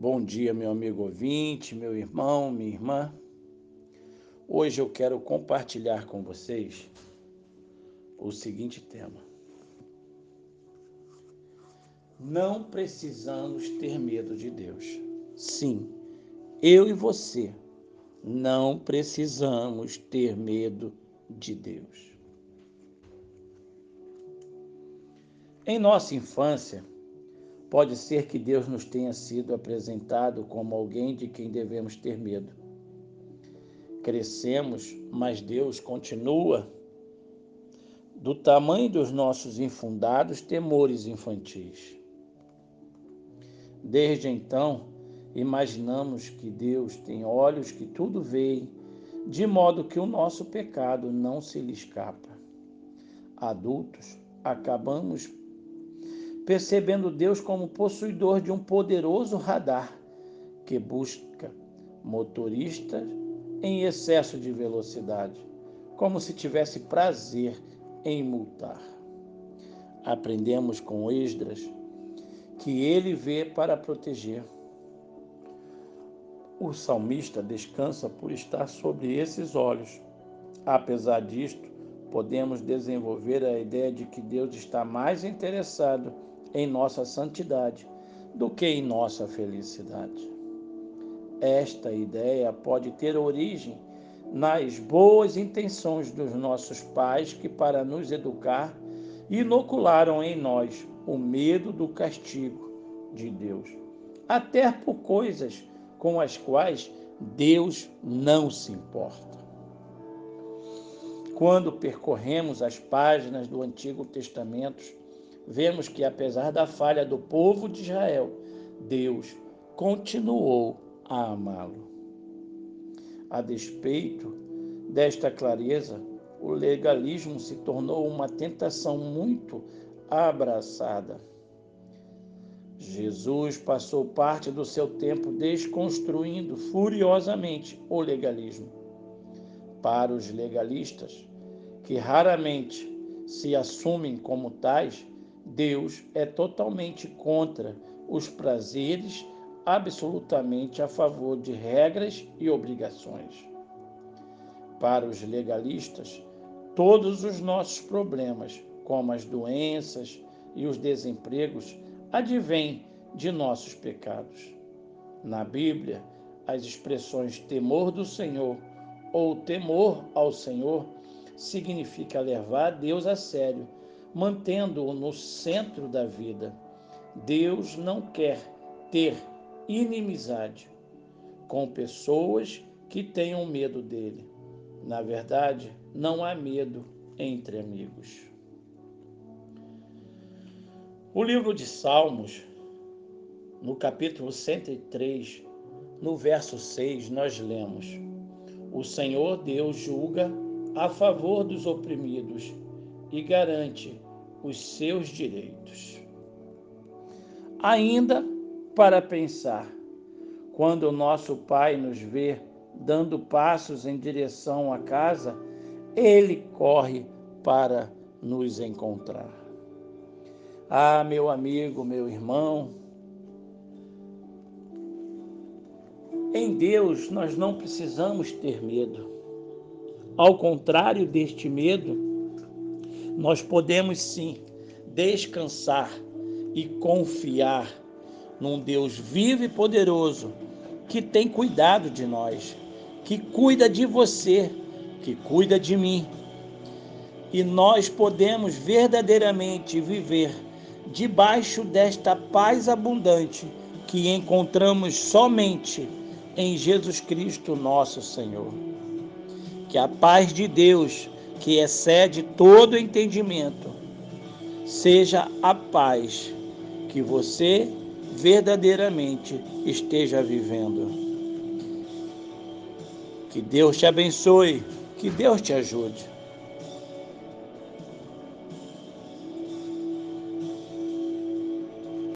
Bom dia, meu amigo ouvinte, meu irmão, minha irmã. Hoje eu quero compartilhar com vocês o seguinte tema. Não precisamos ter medo de Deus. Sim, eu e você não precisamos ter medo de Deus. Em nossa infância, Pode ser que Deus nos tenha sido apresentado como alguém de quem devemos ter medo. Crescemos, mas Deus continua do tamanho dos nossos infundados temores infantis. Desde então, imaginamos que Deus tem olhos que tudo veem, de modo que o nosso pecado não se lhe escapa. Adultos, acabamos percebendo Deus como possuidor de um poderoso radar que busca motoristas em excesso de velocidade, como se tivesse prazer em multar. Aprendemos com Esdras que ele vê para proteger. O salmista descansa por estar sobre esses olhos. Apesar disto, podemos desenvolver a ideia de que Deus está mais interessado em nossa santidade do que em nossa felicidade. Esta ideia pode ter origem nas boas intenções dos nossos pais que, para nos educar, inocularam em nós o medo do castigo de Deus, até por coisas com as quais Deus não se importa. Quando percorremos as páginas do Antigo Testamento, vemos que, apesar da falha do povo de Israel, Deus continuou a amá-lo. A despeito desta clareza, o legalismo se tornou uma tentação muito abraçada. Jesus passou parte do seu tempo desconstruindo furiosamente o legalismo. Para os legalistas, que raramente se assumem como tais, Deus é totalmente contra os prazeres, absolutamente a favor de regras e obrigações. Para os legalistas, todos os nossos problemas, como as doenças e os desempregos, advêm de nossos pecados. Na Bíblia, as expressões temor do Senhor ou temor ao Senhor significa levar Deus a sério mantendo-o no centro da vida. Deus não quer ter inimizade com pessoas que tenham medo dele. Na verdade, não há medo entre amigos. O livro de Salmos, no capítulo 103, no verso 6, nós lemos: O Senhor Deus julga a favor dos oprimidos e garante os seus direitos. Ainda para pensar, quando o nosso Pai nos vê dando passos em direção à casa, ele corre para nos encontrar. Ah, meu amigo, meu irmão, em Deus nós não precisamos ter medo. Ao contrário deste medo, nós podemos sim descansar e confiar num Deus vivo e poderoso que tem cuidado de nós, que cuida de você, que cuida de mim. E nós podemos verdadeiramente viver debaixo desta paz abundante que encontramos somente em Jesus Cristo, nosso Senhor. Que a paz de Deus, que excede todo entendimento, seja a paz que você verdadeiramente esteja vivendo. Que Deus te abençoe, que Deus te ajude.